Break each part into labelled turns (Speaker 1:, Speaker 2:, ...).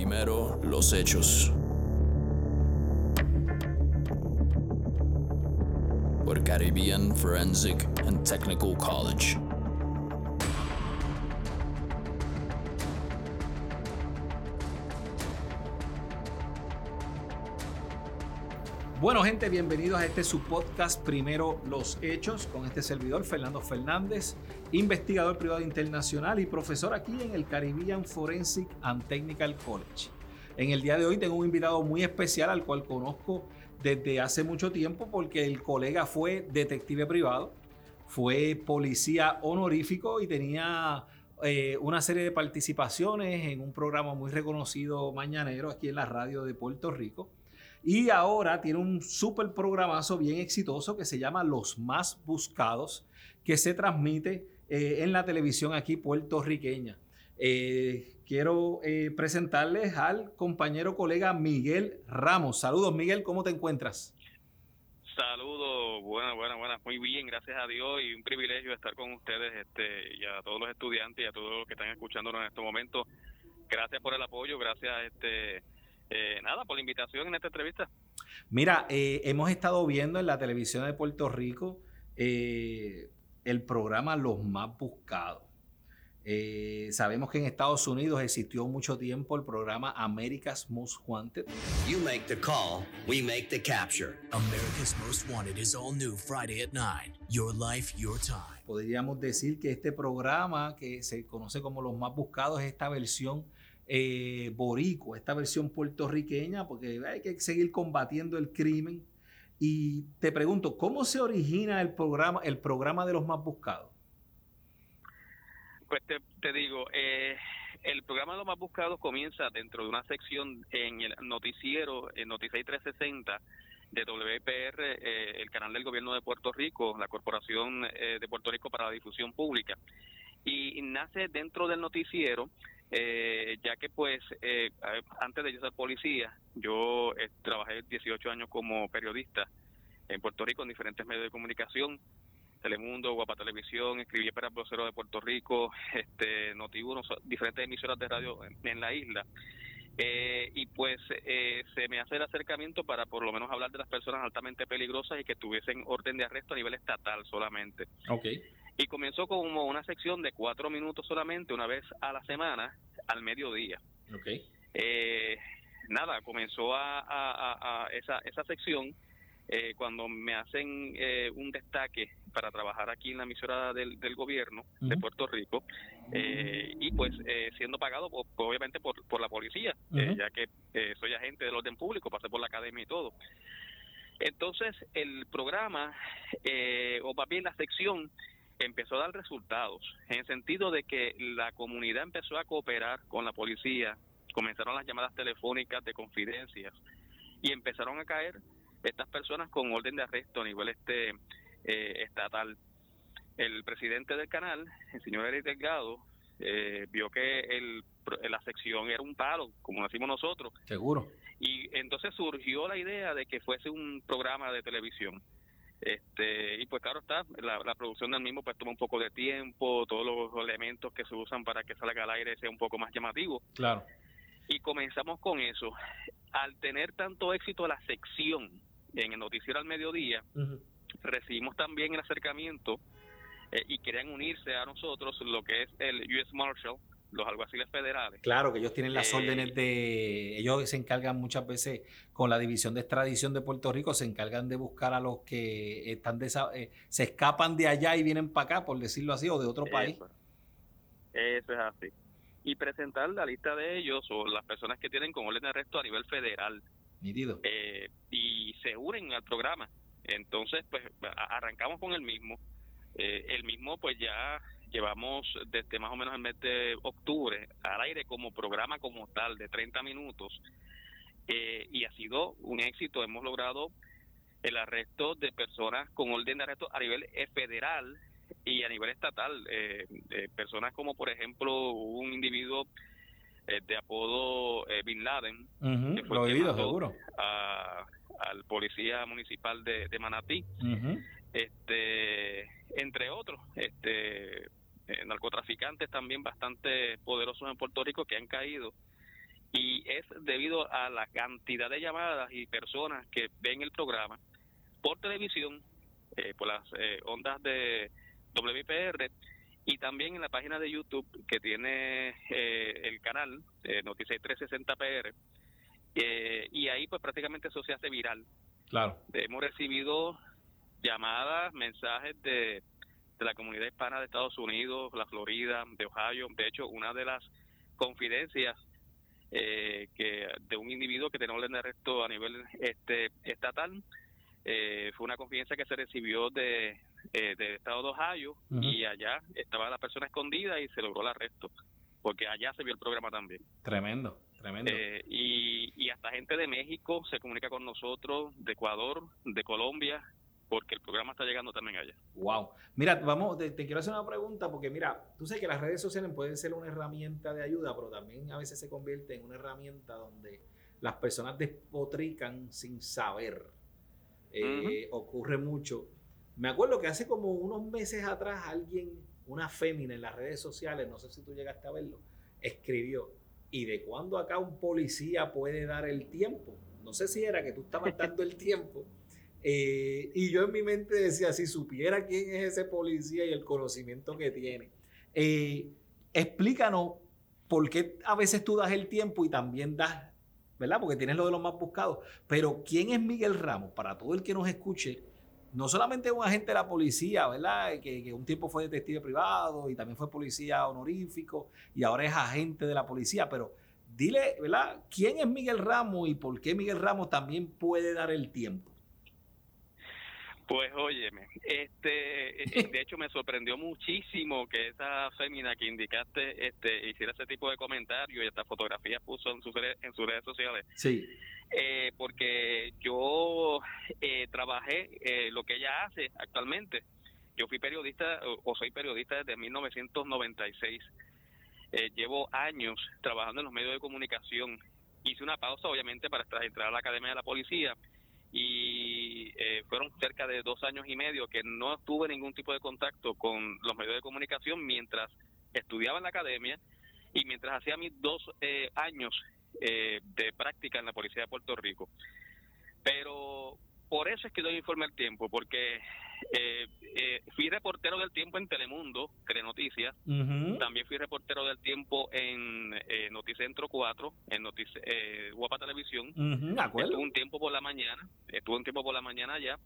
Speaker 1: Primero los hechos. Por Caribbean Forensic and Technical College.
Speaker 2: Bueno, gente, bienvenidos a este su podcast Primero los Hechos con este servidor Fernando Fernández, investigador privado internacional y profesor aquí en el Caribbean Forensic and Technical College. En el día de hoy tengo un invitado muy especial al cual conozco desde hace mucho tiempo porque el colega fue detective privado, fue policía honorífico y tenía eh, una serie de participaciones en un programa muy reconocido mañanero aquí en la radio de Puerto Rico. Y ahora tiene un súper programazo bien exitoso que se llama Los Más Buscados, que se transmite eh, en la televisión aquí puertorriqueña. Eh, quiero eh, presentarles al compañero colega Miguel Ramos. Saludos, Miguel, ¿cómo te encuentras?
Speaker 3: Saludos, buenas, buenas, buenas, muy bien, gracias a Dios y un privilegio estar con ustedes este, y a todos los estudiantes y a todos los que están escuchándonos en este momento. Gracias por el apoyo, gracias este, eh, nada, por la invitación en esta entrevista.
Speaker 2: Mira, eh, hemos estado viendo en la televisión de Puerto Rico eh, el programa Los Más Buscados. sabemos que en Estados Unidos existió mucho tiempo el programa America's Most Wanted.
Speaker 4: You make the call, we make the capture.
Speaker 5: America's Most Wanted is all new Friday at 9. Your life, your time.
Speaker 2: Podríamos decir que este programa, que se conoce como Los Más Buscados, es esta versión eh, boricua, esta versión puertorriqueña, porque hay que seguir combatiendo el crimen. Y te pregunto, ¿cómo se origina el programa, el programa de los más buscados?
Speaker 3: Pues te, digo, eh, el programa de los más buscados comienza dentro de una sección en el noticiero, en Noticias 360 de WPR, eh, el canal del gobierno de Puerto Rico, la Corporación de Puerto Rico para la Difusión Pública. Y nace dentro del noticiero eh, ya que pues eh, antes de yo ser policía, yo eh, trabajé 18 años como periodista en Puerto Rico en diferentes medios de comunicación, Telemundo, Guapa Televisión, escribí para el vocero de Puerto Rico, este Noti1, diferentes emisoras de radio en, la isla. y pues se me hace el acercamiento para por lo menos hablar de las personas altamente peligrosas y que tuviesen orden de arresto a nivel estatal solamente.
Speaker 2: Okay
Speaker 3: y comenzó como una sección de cuatro minutos solamente, una vez a la semana, al mediodía.
Speaker 2: Okay.
Speaker 3: Eh, nada, comenzó a, esa, esa sección eh, cuando me hacen eh, un destaque para trabajar aquí en la emisora del, gobierno de Puerto Rico y pues siendo pagado obviamente por, por la policía, ya que soy agente del orden público, pasé por la academia y todo. Entonces el programa, o más bien la sección, empezó a dar resultados, en el sentido de que la comunidad empezó a cooperar con la policía, comenzaron las llamadas telefónicas de confidencias y empezaron a caer estas personas con orden de arresto a nivel este eh, estatal. El presidente del canal, el señor Eric Delgado, eh, vio que el, la sección era un palo, como decimos nosotros.
Speaker 2: Seguro.
Speaker 3: Y entonces surgió la idea de que fuese un programa de televisión. Este, y pues claro está, la, producción del mismo pues toma un poco de tiempo, todos los elementos que se usan para que salga al aire sea un poco más llamativo.
Speaker 2: Claro.
Speaker 3: Y comenzamos con eso. Al tener tanto éxito la sección en el noticiero al mediodía, recibimos también el acercamiento eh, y querían unirse a nosotros lo que es el US Marshal, los alguaciles federales.
Speaker 2: Claro, que ellos tienen las órdenes eh, de... Ellos se encargan muchas veces con la División de Extradición de Puerto Rico, se encargan de buscar a los que están de, eh, se escapan de allá y vienen para acá, por decirlo así, o de otro país.
Speaker 3: Eso es así. Y presentar la lista de ellos o las personas que tienen con orden de arresto a nivel federal. Eh, y se unen al programa. Entonces, pues arrancamos con el mismo. el mismo, pues ya llevamos desde más o menos el mes de octubre al aire como programa como tal de 30 minutos eh, y ha sido un éxito. Hemos logrado el arresto de personas con orden de arresto a nivel eh, federal y a nivel estatal. Eh, personas como, por ejemplo, un individuo de apodo Bin Laden,
Speaker 2: que fue Lo seguro.
Speaker 3: al policía municipal de, de Manatí. este entre otros este eh, narcotraficantes también bastante poderosos en Puerto Rico que han caído y es debido a la cantidad de llamadas y personas que ven el programa por televisión, eh, por las eh, ondas de WPR y también en la página de YouTube que tiene eh, el canal eh, Noticias 360PR y ahí pues prácticamente eso se hace viral.
Speaker 2: Claro.
Speaker 3: Hemos recibido llamadas, mensajes de, de la comunidad hispana de Estados Unidos, la Florida, de Ohio. De hecho, una de las confidencias eh, que de un individuo que tenía orden de arresto a nivel este estatal eh, fue una confidencia que se recibió de eh, del estado de Ohio y allá estaba la persona escondida y se logró el arresto porque allá se vio el programa también.
Speaker 2: Tremendo tremendo.
Speaker 3: Eh, y, y hasta gente de México se comunica con nosotros de Ecuador de Colombia porque el programa está llegando también allá.
Speaker 2: Wow. Mira, vamos, te, quiero hacer una pregunta porque mira, tú sabes que las redes sociales pueden ser una herramienta de ayuda, pero también a veces se convierte en una herramienta donde las personas despotrican sin saber. Eh, ocurre mucho. Me acuerdo que hace como unos meses atrás alguien, una fémina en las redes sociales, no sé si tú llegaste a verlo, escribió, ¿y de cuándo acá un policía puede dar el tiempo? No sé si era que tú estabas dando el tiempo eh, y yo en mi mente decía, si supiera quién es ese policía y el conocimiento que tiene. Eh, explícanos por qué a veces tú das el tiempo y también das, ¿verdad? Porque tienes lo de los más buscados. Pero ¿quién es Miguel Ramos? Para todo el que nos escuche, no solamente un agente de la policía, ¿verdad? Que, que, un tiempo fue detective privado y también fue policía honorífico y ahora es agente de la policía, pero dile, ¿verdad? ¿Quién es Miguel Ramos y por qué Miguel Ramos también puede dar el tiempo?
Speaker 3: Pues óyeme, este, eh, de hecho me sorprendió muchísimo que esa fémina que indicaste este, hiciera ese tipo de comentarios y esta fotografía puso en sus, en sus redes sociales.
Speaker 2: Sí.
Speaker 3: Eh, porque yo eh, trabajé eh, lo que ella hace actualmente. Yo fui periodista o, soy periodista desde 1996. Eh, llevo años trabajando en los medios de comunicación. Hice una pausa, obviamente, para entrar a la Academia de la Policía y eh, fueron cerca de dos años y medio que no tuve ningún tipo de contacto con los medios de comunicación mientras estudiaba en la academia y mientras hacía mis dos eh, años eh, de práctica en la Policía de Puerto Rico. Pero por eso es que doy informe al tiempo, porque eh, eh, fui reportero del tiempo en Telemundo, Telenoticias. También fui reportero del tiempo en eh, Noticentro 4, en Notice, eh, Guapa Televisión. Estuve un tiempo por la mañana, estuve un tiempo por la mañana ya.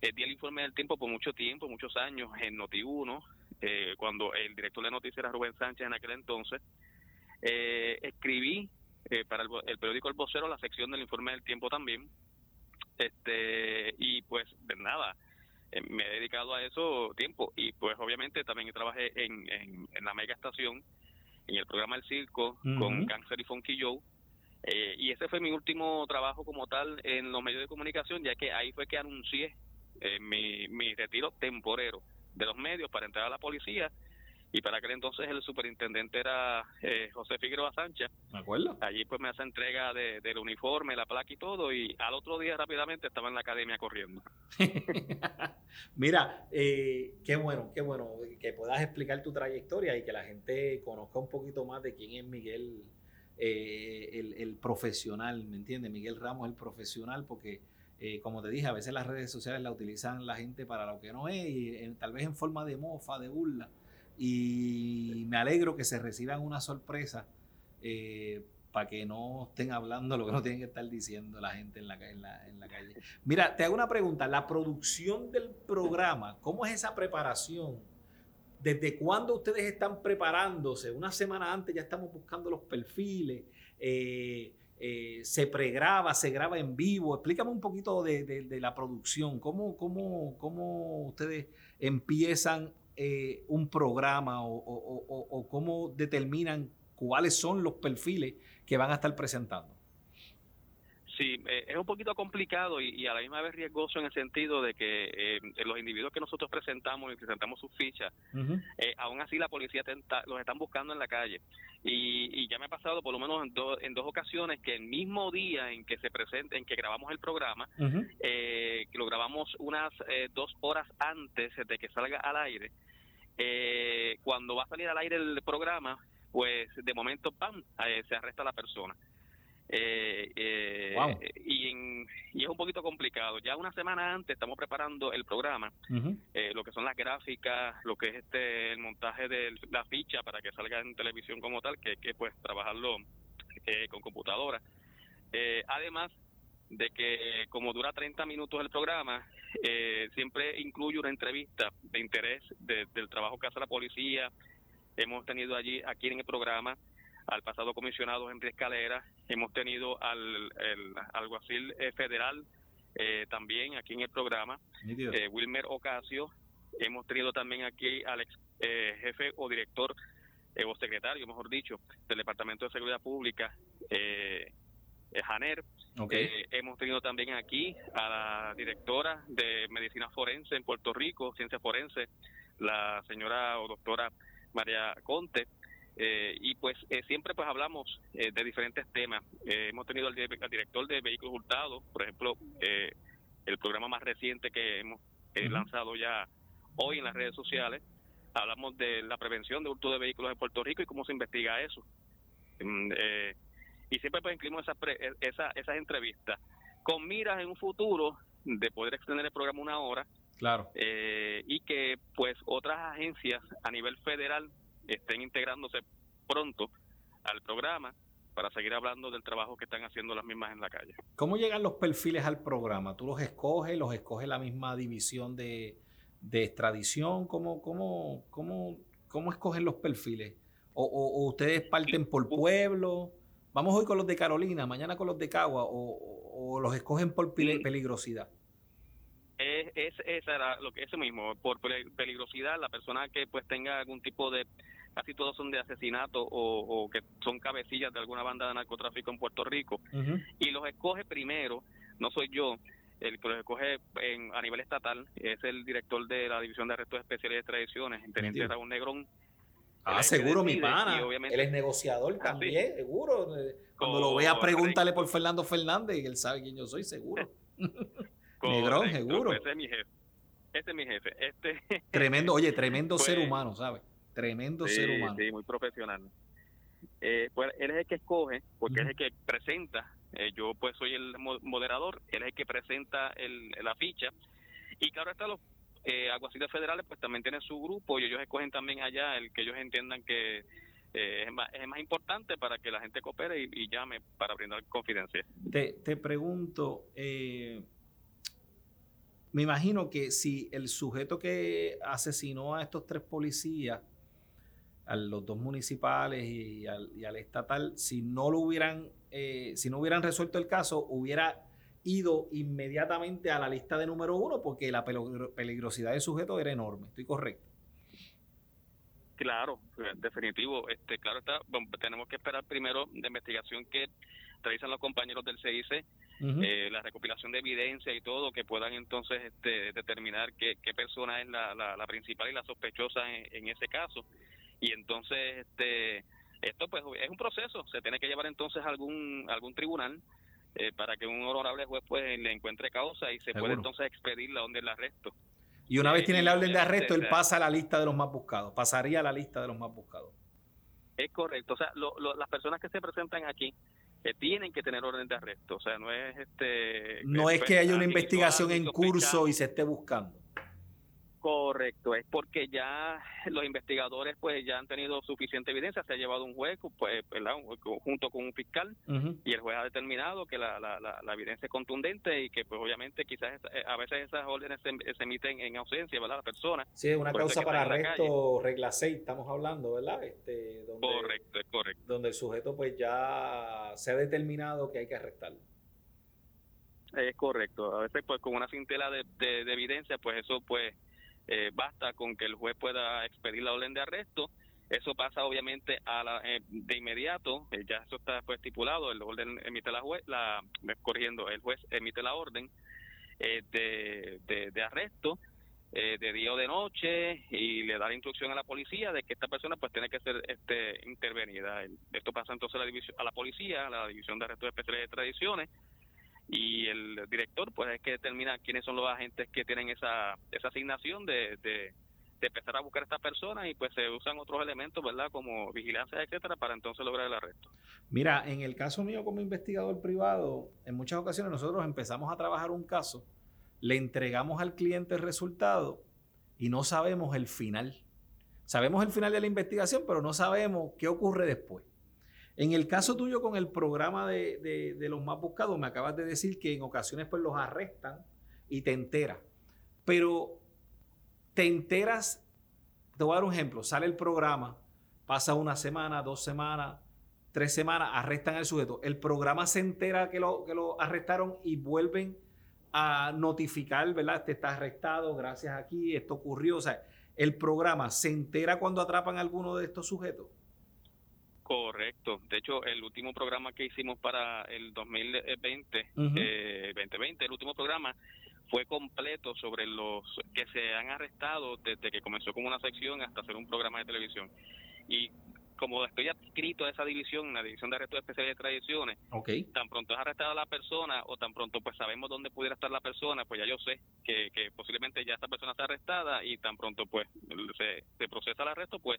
Speaker 3: Eh, di el informe del tiempo por mucho tiempo, muchos años, en Noti1, eh, cuando el director de noticias era Rubén Sánchez en aquel entonces. Eh, escribí eh, para el, el periódico El Vocero la sección del informe del tiempo también. Este, y pues, de nada, me he dedicado a eso tiempo. Y pues obviamente también trabajé en, en, en la mega estación, en el programa El Circo con Cáncer y Funky Joe. Eh, y ese fue mi último trabajo como tal en los medios de comunicación, ya que ahí fue que anuncié eh, mi, mi retiro temporero de los medios para entrar a la policía y para aquel entonces el superintendente era eh, José Figueroa Sánchez.
Speaker 2: ¿Me acuerdo?
Speaker 3: Allí pues me hace entrega de, del uniforme, la placa y todo, y al otro día rápidamente estaba en la academia corriendo.
Speaker 2: Mira, eh, qué bueno, qué bueno que puedas explicar tu trayectoria y que la gente conozca un poquito más de quién es Miguel, eh, el, el, profesional, ¿me entiendes? Miguel Ramos, el profesional, porque... Eh, como te dije, a veces las redes sociales la utilizan la gente para lo que no es, y eh, tal vez en forma de mofa, de burla, y me alegro que se reciban una sorpresa eh, para que no estén hablando lo que no tienen que estar diciendo la gente en la, en, la, en la, calle. Mira, te hago una pregunta. La producción del programa, ¿cómo es esa preparación? ¿Desde cuándo ustedes están preparándose? Una semana antes ya estamos buscando los perfiles. Eh, eh, se pregraba, se graba en vivo. Explícame un poquito de, de, de la producción. ¿Cómo, cómo, ¿Cómo ustedes empiezan eh, un programa o, o, cómo determinan cuáles son los perfiles que van a estar presentando?
Speaker 3: Sí, eh, es un poquito complicado y, y, a la misma vez riesgoso en el sentido de que eh, los individuos que nosotros presentamos y presentamos sus fichas, uh -huh. eh, aún así la policía tenta, los están buscando en la calle. Y, y ya me ha pasado por lo menos en, do, en, dos ocasiones que el mismo día en que se presenta, en que grabamos el programa, uh -huh. que lo grabamos unas eh, dos horas antes de que salga al aire, eh, cuando va a salir al aire el programa, pues de momento, ¡pam!, se arresta la persona. Eh, eh, y, y, es un poquito complicado. Ya una semana antes estamos preparando el programa, eh, lo que son las gráficas, lo que es este el montaje de la ficha para que salga en televisión como tal, que, que pues trabajarlo con computadora. además de que como dura 30 minutos el programa, siempre incluye una entrevista de interés del trabajo que hace la policía. Hemos tenido allí aquí en el programa al pasado comisionado Henry Escalera, hemos tenido al el alguacil eh, federal eh, también aquí en el programa, eh, Wilmer Ocasio, hemos tenido también aquí al ex jefe o director o secretario, mejor dicho, del Departamento de Seguridad Pública, Janer. hemos tenido también aquí a la directora de Medicina Forense en Puerto Rico, Ciencia Forense, la señora o doctora María Conte. Eh, y pues eh, siempre pues hablamos eh, de diferentes temas. hemos tenido al, director de vehículos hurtados, por ejemplo, el programa más reciente que hemos lanzado ya hoy en las redes sociales. Hablamos de la prevención de hurto de vehículos en Puerto Rico y cómo se investiga eso. Mm, y siempre pues incluimos esas, esa, esas entrevistas con miras en un futuro de poder extender el programa una hora.
Speaker 2: Claro.
Speaker 3: y que pues otras agencias a nivel federal estén integrándose pronto al programa para seguir hablando del trabajo que están haciendo las mismas en la calle.
Speaker 2: ¿Cómo llegan los perfiles al programa? ¿Tú los escoges? ¿Los escoge la misma división de, extradición? ¿Cómo, cómo, cómo, cómo escogen los perfiles? ¿O, ustedes parten por pueblo? Vamos hoy con los de Carolina, mañana con los de Cagua, o, los escogen por peligrosidad.
Speaker 3: Es, es, era lo que eso mismo, por peligrosidad, la persona que pues tenga algún tipo de casi todos son de asesinato o, que son cabecillas de alguna banda de narcotráfico en Puerto Rico y los escoge primero, no soy yo, el que los escoge en, a nivel estatal es el director de la División de Arrestos Especiales de Tradiciones, el teniente Raúl Negrón.
Speaker 2: Ah, seguro, mi pana. Él es negociador ah, también, seguro. Cuando lo vea, pregúntale por Fernando Fernández, él sabe quién yo soy, seguro. Negrón, seguro.
Speaker 3: Pues ese es mi jefe. Este es mi jefe. Este,
Speaker 2: tremendo, oye, tremendo ser pues, humano, ¿sabes? Tremendo ser humano.
Speaker 3: Sí, muy profesional. Eh, pues él es el que escoge, porque es el que presenta. Eh, yo pues soy el moderador, él es el que presenta el, la ficha. Y claro está, los eh, aguaciles federales pues también tienen su grupo y ellos escogen también allá el que ellos entiendan que eh, es, más, es, más, importante para que la gente coopere y, llame para brindar confidencia.
Speaker 2: Te, te pregunto, eh, me imagino que si el sujeto que asesinó a estos tres policías, a los dos municipales y al, estatal, si no lo hubieran, eh, si no hubieran resuelto el caso, hubiera ido inmediatamente a la lista de número uno porque la peligrosidad del sujeto era enorme. ¿Estoy correcto?
Speaker 3: Claro, definitivo. Este, claro está. tenemos que esperar primero la investigación que realizan los compañeros del CIC eh, la recopilación de evidencia y todo, que puedan entonces este, determinar qué, persona es la, la, principal y la sospechosa en, ese caso. Y entonces, este esto pues es un proceso, se tiene que llevar entonces a algún, algún tribunal eh, para que un honorable juez pues le encuentre causa y se puede entonces expedir la orden del arresto.
Speaker 2: Y una vez tiene la orden de arresto, él pasa a la lista de los más buscados, pasaría a la lista de los más buscados.
Speaker 3: Es correcto, o sea, las personas que se presentan aquí que tienen que tener orden de arresto. O sea, no es este.
Speaker 2: No es que haya una investigación en curso y se esté buscando.
Speaker 3: Correcto, es porque ya los investigadores pues ya han tenido suficiente evidencia, se ha llevado un juez pues, junto con un fiscal y el juez ha determinado que la, la, la, evidencia es contundente y que pues obviamente quizás eh, a veces esas órdenes se, emiten en ausencia, ¿verdad? La persona.
Speaker 2: Sí, es una causa para arresto, regla 6 estamos hablando, ¿verdad? Este,
Speaker 3: donde, correcto, es correcto.
Speaker 2: Donde el sujeto pues ya se ha determinado que hay que arrestarlo.
Speaker 3: Es correcto, a veces pues con una cintela de, de evidencia pues eso pues eh, basta con que el juez pueda expedir la orden de arresto. Eso pasa obviamente a la, eh, de inmediato, eh, ya eso está pues, estipulado, el orden emite la juez, la, corrigiendo, el juez emite la orden de, de, arresto de día o de noche y le da la instrucción a la policía de que esta persona pues tiene que ser este intervenida. Esto pasa entonces a la, división, a la policía, a la División de Arrestos Especiales de Tradiciones, y el director pues es que determina quiénes son los agentes que tienen esa, esa asignación de, de, empezar a buscar a esta persona y pues se usan otros elementos, ¿verdad? Como vigilancia, etcétera, para entonces lograr el arresto.
Speaker 2: Mira, en el caso mío como investigador privado, en muchas ocasiones nosotros empezamos a trabajar un caso, le entregamos al cliente el resultado y no sabemos el final. Sabemos el final de la investigación, pero no sabemos qué ocurre después. En el caso tuyo con el programa de, de los más buscados, me acabas de decir que en ocasiones pues los arrestan y te enteras. Pero te enteras, te voy a dar un ejemplo, sale el programa, pasa una semana, dos semanas, tres semanas, arrestan al sujeto. El programa se entera que lo, que lo arrestaron y vuelven a notificar, ¿verdad? Este está arrestado, gracias aquí, esto ocurrió. O sea, el programa se entera cuando atrapan a alguno de estos sujetos.
Speaker 3: Correcto. De hecho, el último programa que hicimos para el 2020, 2020, eh, el último programa, fue completo sobre los que se han arrestado desde que comenzó como una sección hasta hacer un programa de televisión. Y como estoy adscrito a esa división, la división de arrestos especiales de tradiciones,
Speaker 2: okay.
Speaker 3: tan pronto es arrestada la persona o tan pronto pues sabemos dónde pudiera estar la persona, pues ya yo sé que, que posiblemente ya esta persona está arrestada y tan pronto pues se, se procesa el arresto, pues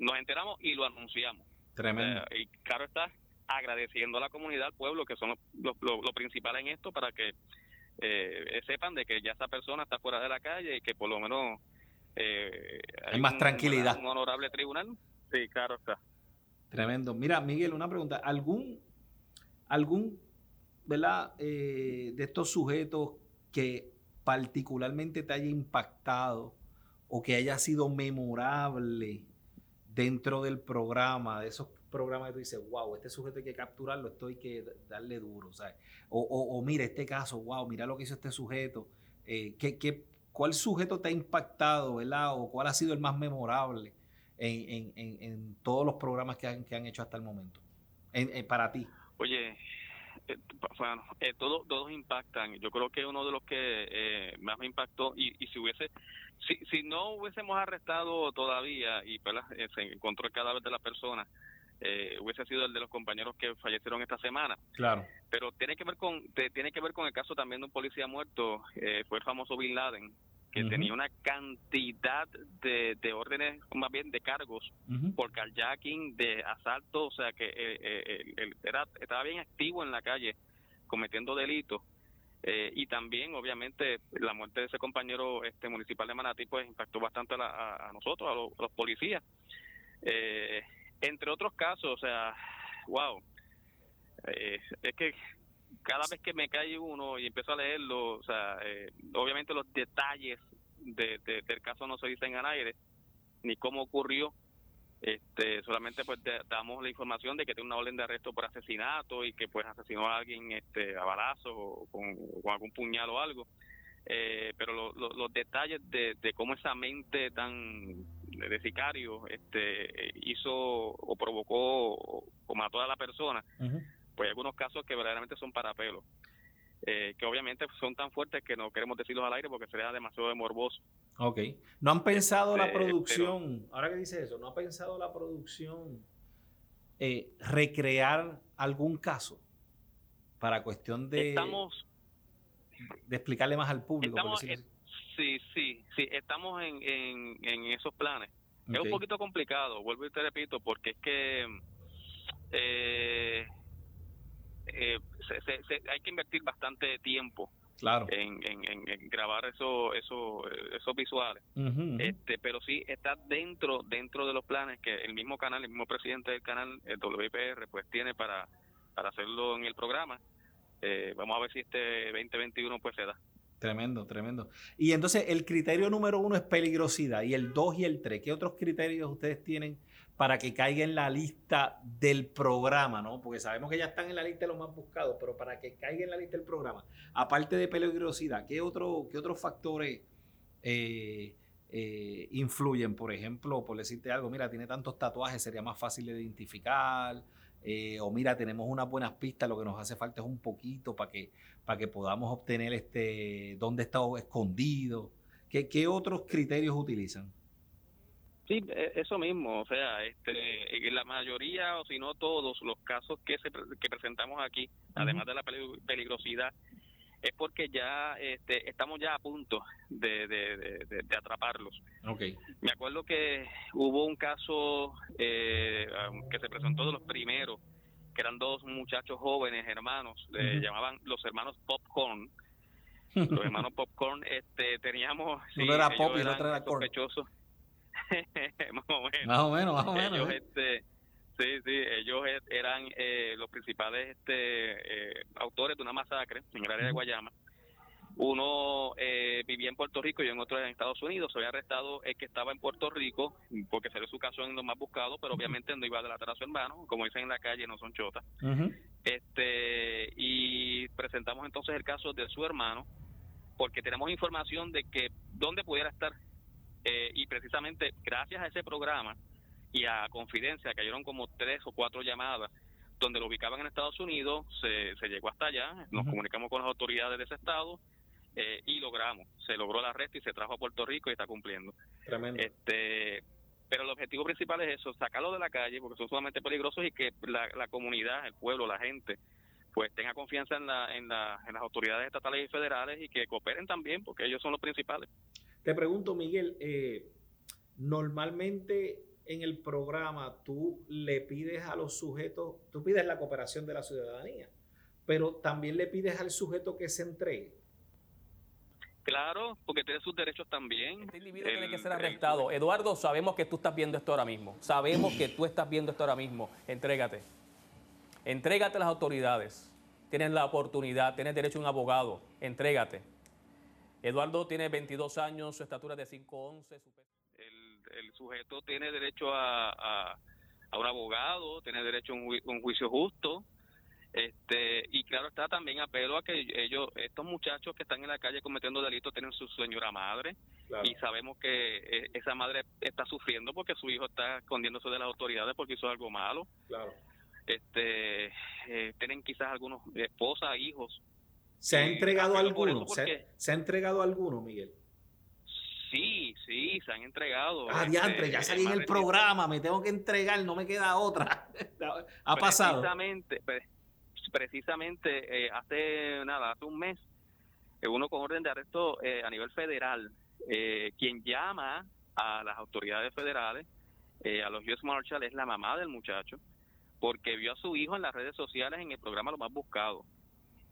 Speaker 3: nos enteramos y lo anunciamos.
Speaker 2: Tremendo.
Speaker 3: y claro está agradeciendo a la comunidad, al pueblo, que son lo, lo, lo principal en esto para que eh, sepan de que ya esa persona está fuera de la calle y que por lo menos
Speaker 2: eh, hay, más tranquilidad.
Speaker 3: Un honorable tribunal. Sí, claro está.
Speaker 2: Tremendo. Mira, Miguel, una pregunta. ¿Algún, algún ¿verdad? Eh, de estos sujetos que particularmente te haya impactado o que haya sido memorable dentro del programa, de esos programa que tú dices, wow, este sujeto hay que capturarlo, esto hay que darle duro. O, o, mira, este caso, wow, mira lo que hizo este sujeto. Eh, ¿qué, qué, cuál sujeto te ha impactado, ¿verdad? O cuál ha sido el más memorable en, en, en, todos los programas que han, que han hecho hasta el momento? para ti.
Speaker 3: Oye, eh, bueno, eh, todos, todos impactan. Yo creo que uno de los que eh, más me impactó, y, y si hubiese, si, si no hubiésemos arrestado todavía y eh, se encontró el cadáver de la persona, eh, hubiese sido el de los compañeros que fallecieron esta semana.
Speaker 2: Claro.
Speaker 3: Pero tiene que ver con tiene que ver con el caso también de un policía muerto, eh, fue el famoso Bin Laden, que tenía una cantidad de, de, órdenes, más bien de cargos por carjacking, de asalto, o sea que eh, él era, estaba bien activo en la calle cometiendo delitos. y también, obviamente, la muerte de ese compañero este municipal de Manatí pues impactó bastante a, nosotros, a, a los policías. Eh, entre otros casos, o sea, wow, eh, es que cada vez que me cae uno y empiezo a leerlo, o sea, eh, obviamente los detalles de, del caso no se dicen al aire, ni cómo ocurrió, este solamente pues damos la información de que tiene una orden de arresto por asesinato y que pues asesinó a alguien este a balazos o con, algún puñal o algo. Eh, pero los detalles de, de cómo esa mente tan de sicario este hizo o provocó o, mató a la persona, pues hay algunos casos que verdaderamente son para pelo. Eh, que obviamente son tan fuertes que no queremos decirlos al aire porque sería demasiado morboso.
Speaker 2: Ok. ¿No han pensado la este, producción, ahora que dice eso, no ha pensado la producción eh, recrear algún caso para cuestión de...
Speaker 3: Estamos...
Speaker 2: De explicarle más al público.
Speaker 3: Sí, sí, sí, estamos en, en, esos planes. Es un poquito complicado, vuelvo y te repito, porque es que eh, eh, hay que invertir bastante tiempo
Speaker 2: claro.
Speaker 3: en, en, grabar eso, eso, esos visuales. este Pero sí está dentro dentro de los planes que el mismo canal, el mismo presidente del canal, el WPR, pues tiene para, para hacerlo en el programa. Eh, vamos a ver si este 2021 pues se da.
Speaker 2: Tremendo, tremendo. Y entonces el criterio número uno es peligrosidad y el dos y el tres. ¿Qué otros criterios ustedes tienen para que caiga en la lista del programa? ¿no? Porque sabemos que ya están en la lista de los más buscados, pero para que caiga en la lista del programa, aparte de peligrosidad, ¿qué, otro, qué otros factores eh, eh, influyen? Por ejemplo, por decirte algo, mira, tiene tantos tatuajes, sería más fácil de identificar eh, o mira, tenemos unas buenas pistas, lo que nos hace falta es un poquito para que, que podamos obtener este dónde está escondido. ¿Qué, ¿Qué otros criterios utilizan?
Speaker 3: Sí, e, eso mismo, o sea, este, la mayoría o si no todos los casos que, se, que presentamos aquí, además de la peligrosidad, es porque ya este, estamos ya a punto de, de, de, atraparlos.
Speaker 2: Okay.
Speaker 3: Me acuerdo que hubo un caso eh, que se presentó de los primeros, que eran dos muchachos jóvenes, hermanos, le llamaban los hermanos Popcorn. Los hermanos Popcorn, este, teníamos...
Speaker 2: Uno era Pop y el otro era Corn.
Speaker 3: más o menos.
Speaker 2: Más o menos, más o menos.
Speaker 3: Ellos, ¿eh? este, Sí, sí, ellos e, eran eh, los principales este, eh, autores de una masacre en el área de Guayama. Uno eh, vivía en Puerto Rico y en otro en Estados Unidos. Se había arrestado el que estaba en Puerto Rico, porque ve su caso en lo más buscado, pero obviamente no iba a delatar a su hermano. Como dicen en la calle, no son chotas. este Y presentamos entonces el caso de su hermano, porque tenemos información de que dónde pudiera estar. Y precisamente gracias a ese programa, y a Confidencia cayeron como tres o cuatro llamadas donde lo ubicaban en Estados Unidos, se, se llegó hasta allá, nos comunicamos con las autoridades de ese estado eh, y logramos, se logró el arresto y se trajo a Puerto Rico y está cumpliendo.
Speaker 2: Tremendo.
Speaker 3: Este, pero el objetivo principal es eso, sacarlo de la calle porque son sumamente peligrosos y que la, la comunidad, el pueblo, la gente, pues tenga confianza en, la, en, la, en las autoridades estatales y federales y que cooperen también porque ellos son los principales.
Speaker 2: Te pregunto, Miguel, eh, normalmente en el programa tú le pides a los sujetos, tú pides la cooperación de la ciudadanía, pero también le pides al sujeto que se entregue.
Speaker 3: Claro, porque tiene sus derechos también.
Speaker 6: Este individuo tiene que ser arrestado. Eduardo, sabemos que tú estás viendo esto ahora mismo. Sabemos que tú estás viendo esto ahora mismo. Entrégate. Entrégate a las autoridades. Tienes la oportunidad, tienes derecho a un abogado. Entrégate. Eduardo tiene 22 años, su estatura es de 5'11". Su
Speaker 3: el sujeto tiene derecho a, a, un abogado, tiene derecho a un, juicio justo, este y claro está también apelo a que ellos estos muchachos que están en la calle cometiendo delitos tienen su señora madre. Y sabemos que eh, esa madre está sufriendo porque su hijo está escondiéndose de las autoridades porque hizo algo malo.
Speaker 2: Claro.
Speaker 3: Este eh, tienen quizás algunos esposas hijos
Speaker 2: se ha entregado alguno se, se ha entregado alguno Miguel
Speaker 3: Sí, sí, se han entregado.
Speaker 2: Ah, diantre, ya salí en el programa, me tengo que entregar, no me queda otra. ha pasado.
Speaker 3: Precisamente, precisamente eh, hace nada, hace un mes, eh, uno con orden de arresto eh, a nivel federal, quien llama a las autoridades federales, a los US Marshall, es la mamá del muchacho, porque vio a su hijo en las redes sociales en el programa Lo Más Buscado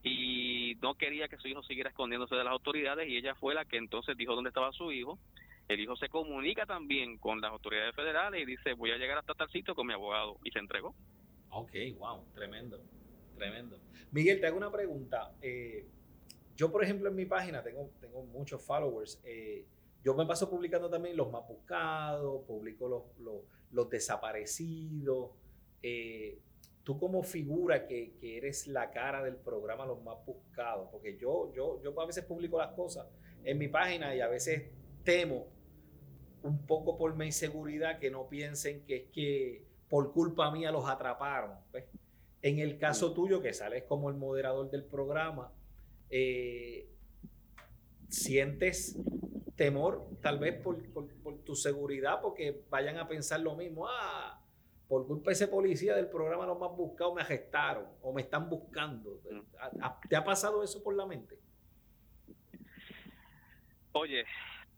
Speaker 3: y no quería que su hijo siguiera escondiéndose de las autoridades y ella fue la que entonces dijo dónde estaba su hijo. El hijo se comunica también con las autoridades federales y dice voy a llegar hasta tal sitio con mi abogado y se entregó.
Speaker 2: Ok, wow, tremendo, tremendo. Miguel, te hago una pregunta. Eh, yo, por ejemplo, en mi página tengo, tengo muchos followers. Eh, yo me paso publicando también los más buscados, publico los, los, los desaparecidos. Eh, tú como figura que, eres la cara del programa Los Más Buscados, porque yo, yo, yo a veces publico las cosas en mi página y a veces temo un poco por mi inseguridad que no piensen que es que por culpa mía los atraparon. En el caso tuyo, que sales como el moderador del programa, eh, sientes temor tal vez por, por, tu seguridad, porque vayan a pensar lo mismo, ah, por culpa de ese policía del programa Los Más Buscados me arrestaron o me están buscando. ¿Te ha pasado eso por la mente?
Speaker 3: Oye,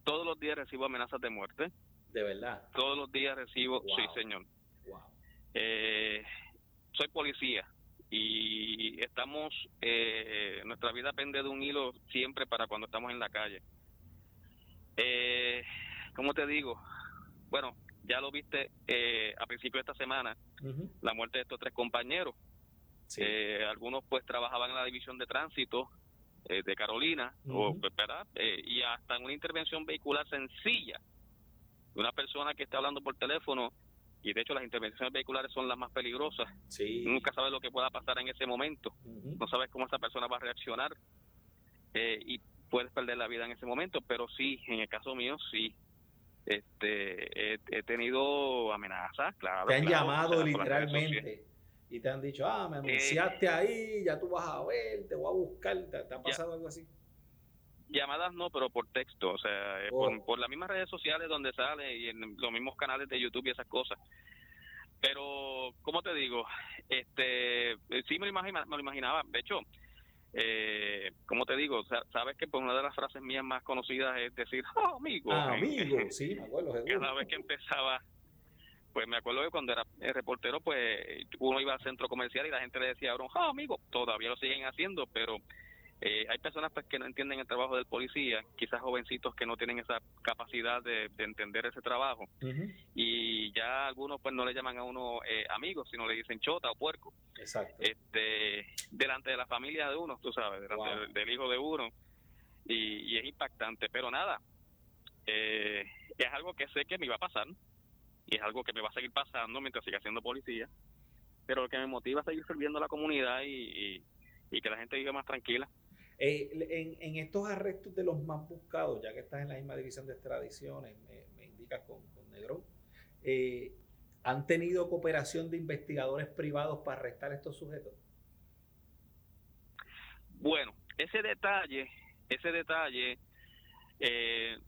Speaker 3: todos los días recibo amenazas de muerte.
Speaker 2: ¿De verdad?
Speaker 3: Todos los días recibo, sí señor. Eh, soy policía y estamos, eh, nuestra vida pende de un hilo siempre para cuando estamos en la calle. Eh, ¿Cómo te digo? Bueno, ya lo viste eh, a principio de esta semana, la muerte de estos tres compañeros. Eh, algunos pues trabajaban en la división de tránsito eh, de Carolina, o, ¿verdad? y hasta en una intervención vehicular sencilla de una persona que está hablando por teléfono, y de hecho las intervenciones vehiculares son las más peligrosas. Nunca sabes lo que pueda pasar en ese momento, no sabes cómo esa persona va a reaccionar y puedes perder la vida en ese momento, pero sí, en el caso mío, sí, este he, tenido amenazas, claro.
Speaker 2: Te han llamado literalmente y te han dicho, ah, me anunciaste eh, ahí, ya tú vas a ver, te voy a buscar, ¿te, ha pasado algo así?
Speaker 3: Llamadas no, pero por texto, o sea, eh, por, oh. por, las mismas redes sociales donde sale y en los mismos canales de YouTube y esas cosas. Pero, ¿cómo te digo? Este, sí me lo, me lo imaginaba. De hecho, eh, como te digo, sabes que pues una de las frases mías más conocidas es decir, oh, amigo.
Speaker 2: Ah, amigo, sí, me acuerdo.
Speaker 3: Cada vez que empezaba, pues me acuerdo que cuando era reportero, pues uno iba al centro comercial y la gente le decía, oh, amigo, todavía lo siguen haciendo, pero eh, hay personas pues, que no entienden el trabajo del policía, quizás jovencitos que no tienen esa capacidad de, entender ese trabajo. Y ya algunos pues no le llaman a uno eh, amigos, sino le dicen chota o puerco.
Speaker 2: Exacto.
Speaker 3: Este, delante de la familia de uno, tú sabes, delante del, hijo de uno. Y, es impactante, pero nada, eh, es algo que sé que me va a pasar y es algo que me va a seguir pasando mientras siga siendo policía. Pero lo que me motiva a seguir sirviendo a la comunidad y, y que la gente viva más tranquila.
Speaker 2: Eh, en, estos arrestos de los más buscados, ya que estás en la misma división de extradiciones, me, indicas con, con Negrón, eh, ¿han tenido cooperación de investigadores privados para arrestar estos sujetos?
Speaker 3: Bueno, ese detalle, ese detalle, eh,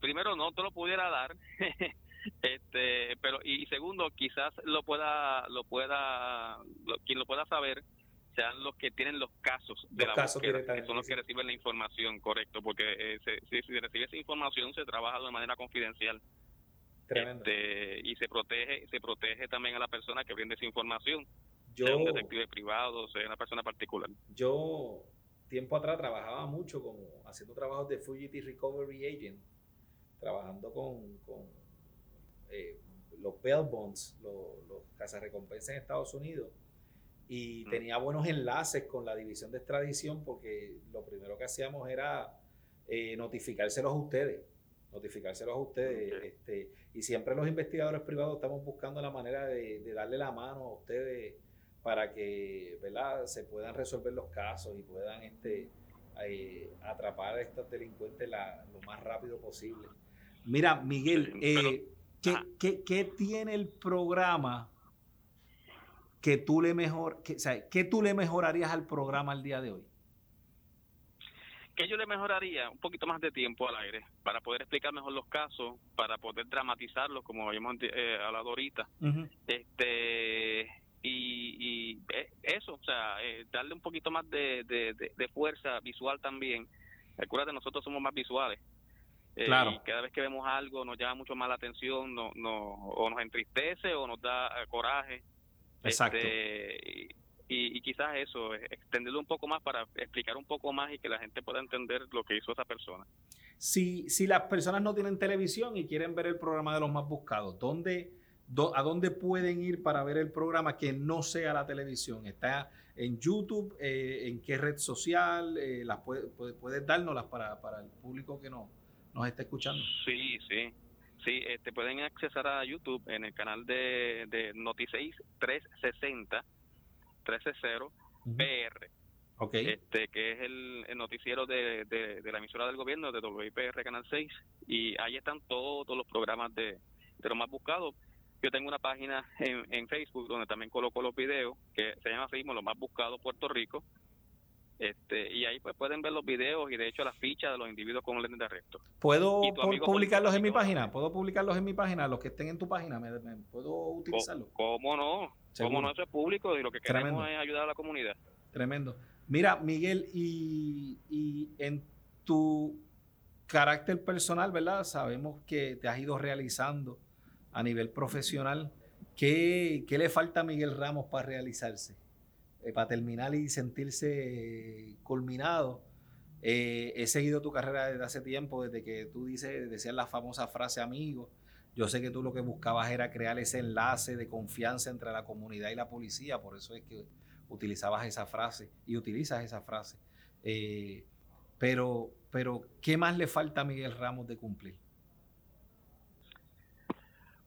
Speaker 3: primero no te lo pudiera dar, este, pero y segundo quizás lo pueda, lo pueda, quien lo pueda saber sean los que tienen los casos de la búsqueda, que son los que reciben la información, correcto, porque eh, si se recibe esa información se trabaja de manera confidencial. Este, y se protege se protege también a la persona que brinda esa información, yo, sea un detective privado, sea una persona particular.
Speaker 2: Yo tiempo atrás trabajaba mucho como haciendo trabajos de Fugitive Recovery Agent, trabajando con, con eh, los bail bonds, los, los cazarrecompensas en Estados Unidos y tenía buenos enlaces con la división de extradición porque lo primero que hacíamos era eh, notificárselos a ustedes, notificárselos a ustedes. Este, y siempre los investigadores privados estamos buscando la manera de, darle la mano a ustedes para que ¿verdad? se puedan resolver los casos y puedan este, eh, atrapar a estos delincuentes lo más rápido posible. Mira, Miguel, eh, ¿qué, qué tiene el programa? Que tú le mejor, que, ¿qué tú le mejorarías al programa al día de hoy?
Speaker 3: que yo le mejoraría un poquito más de tiempo al aire para poder explicar mejor los casos, para poder dramatizarlos, como habíamos eh, hablado ahorita. este y, eh, eso, o sea, eh, darle un poquito más de, fuerza visual también. Acuérdate, nosotros somos más visuales.
Speaker 2: claro.
Speaker 3: Y cada vez que vemos algo nos llama mucho más la atención, no, no, o nos entristece o nos da coraje.
Speaker 2: Exacto.
Speaker 3: Este, y, quizás eso, extenderlo un poco más para explicar un poco más y que la gente pueda entender lo que hizo esa persona.
Speaker 2: Si, si las personas no tienen televisión y quieren ver el programa de los más buscados, ¿dónde, ¿a dónde pueden ir para ver el programa que no sea la televisión? ¿Está en YouTube? Eh, ¿En qué red social? Eh, las puede, ¿Puedes dárnoslas para, para el público que no, nos está escuchando?
Speaker 3: Sí, sí. Sí, este, pueden accesar a YouTube en el canal de, de Noti6 360, 360 PR.
Speaker 2: Okay.
Speaker 3: Este, que es el, noticiero de, de, la emisora del gobierno de WIPR Canal 6 y ahí están todos, los programas de, de los más buscados. Yo tengo una página en, en Facebook donde también coloco los videos que se llama así mismo, los más buscados Puerto Rico este, y ahí pues pueden ver los videos y de hecho las fichas de los individuos con orden de arresto.
Speaker 2: ¿Puedo publicarlos en mi página? ¿Puedo publicarlos en mi página? Los que estén en tu página, ¿me, puedo utilizarlos?
Speaker 3: ¿Cómo no? ¿Cómo no? Eso es público y lo que queremos es ayudar a la comunidad.
Speaker 2: Tremendo. Mira, Miguel, y, y en tu carácter personal, ¿verdad? Sabemos que te has ido realizando a nivel profesional. ¿Qué, qué le falta a Miguel Ramos para realizarse? Eh, para terminar y sentirse culminado. Eh, he seguido tu carrera desde hace tiempo, desde que tú dices, decías la famosa frase amigo. Yo sé que tú lo que buscabas era crear ese enlace de confianza entre la comunidad y la policía, por eso es que utilizabas esa frase y utilizas esa frase. Eh, pero, pero, ¿qué más le falta a Miguel Ramos de cumplir?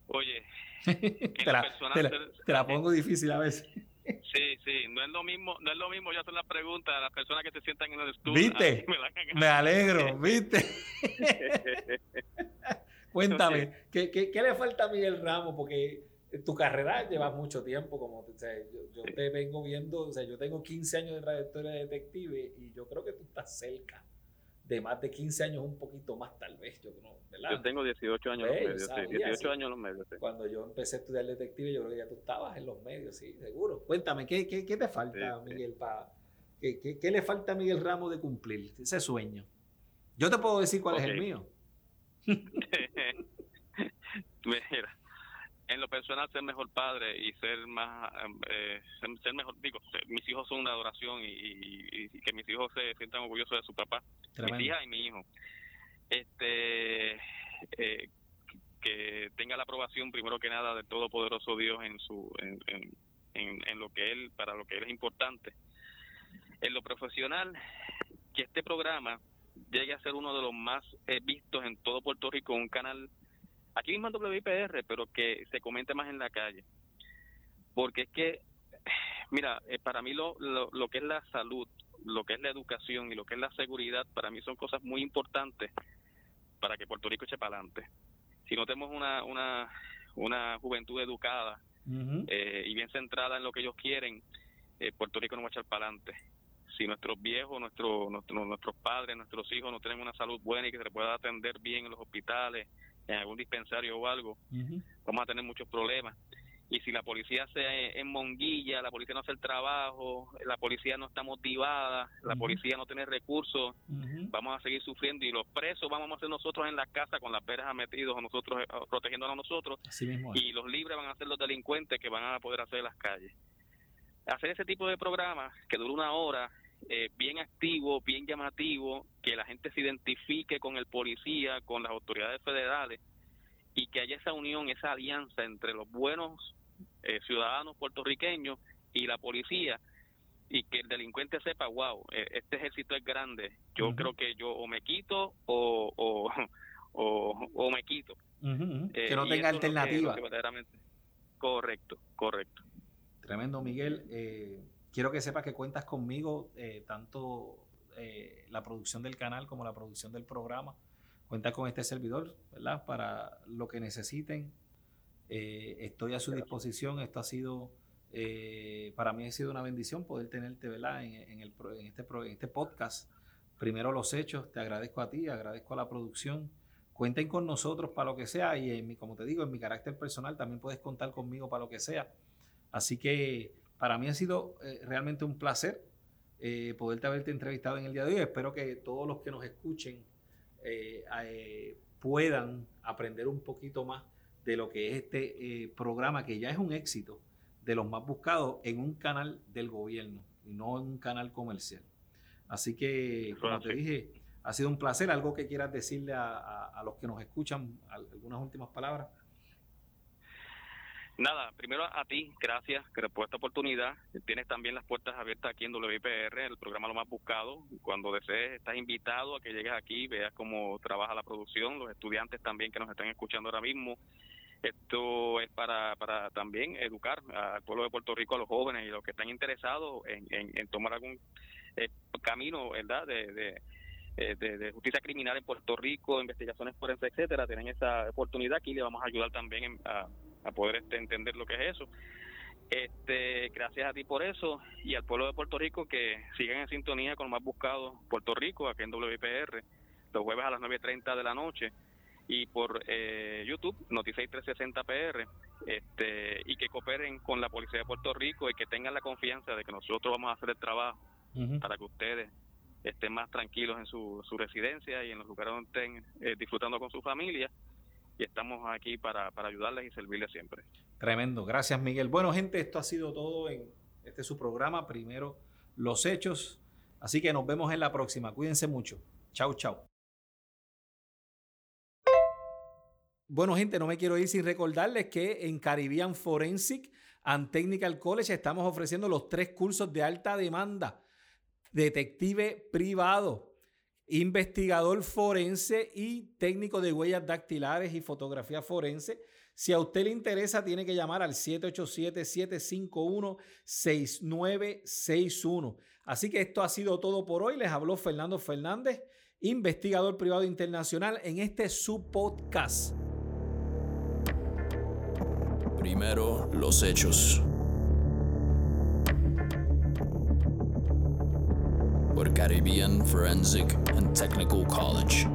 Speaker 3: Oye,
Speaker 2: te la pongo difícil a veces.
Speaker 3: Sí, sí, no es lo mismo, no es lo mismo yo hacer la pregunta a las personas que se sientan en el estudio.
Speaker 2: ¿Viste? Me, alegro, ¿viste? Cuéntame, ¿qué, ¿qué, qué, le falta a Miguel Ramos? Porque tu carrera lleva mucho tiempo, como o sea, yo, te vengo viendo, o sea, yo tengo 15 años de trayectoria de detective y yo creo que tú estás cerca de más de 15 años, un poquito más tal vez, yo no, ¿verdad?
Speaker 3: Yo tengo 18 años en los medios, 18 años en los medios.
Speaker 2: Cuando yo empecé a estudiar detective, yo creo que ya tú estabas en los medios, sí, seguro. Cuéntame, ¿qué, qué, qué te falta, Miguel, para ¿Qué, qué, le falta a Miguel Ramos de cumplir ese sueño? Yo te puedo decir cuál es el mío.
Speaker 3: Mira, en lo personal ser mejor padre y ser más eh, ser, mejor digo mis hijos son una adoración y, que mis hijos se sientan orgullosos de su papá mi hija y mi hijo. Este eh, que tenga la aprobación primero que nada del todopoderoso Dios en su en, en, lo que él para lo que él es importante. En lo profesional que este programa llegue a ser uno de los más eh, vistos en todo Puerto Rico un canal aquí mismo en WIPR, pero que se comente más en la calle. Porque es que, mira, eh, para mí lo, lo, que es la salud, lo que es la educación y lo que es la seguridad, para mí son cosas muy importantes para que Puerto Rico eche para adelante. Si no tenemos una, una, una juventud educada eh, y bien centrada en lo que ellos quieren, eh, Puerto Rico no va a echar para adelante. Si nuestros viejos, nuestro, nuestros padres, nuestros hijos no tienen una salud buena y que se les pueda atender bien en los hospitales, en algún dispensario o algo, vamos a tener muchos problemas. Y si la policía se en monguilla, la policía no hace el trabajo, la policía no está motivada, la policía no tiene recursos, vamos a seguir sufriendo y los presos vamos a hacer nosotros en la casa con las peras metidos, nosotros eh, protegiéndonos a nosotros, y los libres van a ser los delincuentes que van a poder hacer las calles. Hacer ese tipo de programas que dura una hora eh, bien activo, bien llamativo, que la gente se identifique con el policía, con las autoridades federales y que haya esa unión, esa alianza entre los buenos eh, ciudadanos puertorriqueños y la policía y que el delincuente sepa, wow, eh, este ejército es grande, yo creo que yo o me quito o, o, o, me quito.
Speaker 2: que no tenga alternativa.
Speaker 3: correcto, correcto.
Speaker 2: Tremendo, Miguel. Eh, quiero que sepas que cuentas conmigo, eh, tanto eh, la producción del canal como la producción del programa. Cuenta con este servidor, ¿verdad? Para lo que necesiten. Eh, estoy a su disposición. Esto ha sido, para mí ha sido una bendición poder tenerte, ¿verdad? En, en, el, en, este, en este podcast. Primero los hechos, te agradezco a ti, agradezco a la producción. Cuenten con nosotros para lo que sea y en mi, como te digo, en mi carácter personal también puedes contar conmigo para lo que sea. Así que para mí ha sido eh, realmente un placer eh, poderte haberte entrevistado en el día de hoy. Espero que todos los que nos escuchen eh, puedan aprender un poquito más de lo que es este programa, que ya es un éxito de los más buscados en un canal del gobierno y no en un canal comercial. Así que, como te dije, ha sido un placer. ¿Algo que quieras decirle a los que nos escuchan? ¿Algunas últimas palabras?
Speaker 3: Nada, primero a ti, gracias por esta oportunidad. Tienes también las puertas abiertas aquí en WIPR, el programa lo más buscado. Cuando desees, estás invitado a que llegues aquí, veas cómo trabaja la producción, los estudiantes también que nos están escuchando ahora mismo. Esto es para, para también educar al pueblo de Puerto Rico, a los jóvenes y los que están interesados en, en, tomar algún eh, camino, ¿verdad?, de, eh, de de, justicia criminal en Puerto Rico, investigaciones forenses, etcétera, tienen esa oportunidad aquí le vamos a ayudar también a, a poder este, entender lo que es eso. Este, gracias a ti por eso y al pueblo de Puerto Rico que sigan en sintonía con lo más buscado Puerto Rico aquí en WPR los jueves a las 9.30 de la noche y por eh, YouTube, Noticias 360 PR, este, y que cooperen con la Policía de Puerto Rico y que tengan la confianza de que nosotros vamos a hacer el trabajo para que ustedes estén más tranquilos en su, su residencia y en los lugares donde estén eh, disfrutando con su familia y estamos aquí para, ayudarles y servirles siempre.
Speaker 2: Tremendo, gracias Miguel. Bueno gente, esto ha sido todo en este su programa, primero los hechos, así que nos vemos en la próxima, cuídense mucho, chao, chao. Bueno gente, no me quiero ir sin recordarles que en Caribbean Forensic and Technical College estamos ofreciendo los tres cursos de alta demanda. Detective privado, investigador forense y técnico de huellas dactilares y fotografía forense. Si a usted le interesa, tiene que llamar al 787-751-6961. Así que esto ha sido todo por hoy. Les habló Fernando Fernández, investigador privado internacional, en este su podcast.
Speaker 1: Primero, los hechos. Por Caribbean Forensic and Technical College.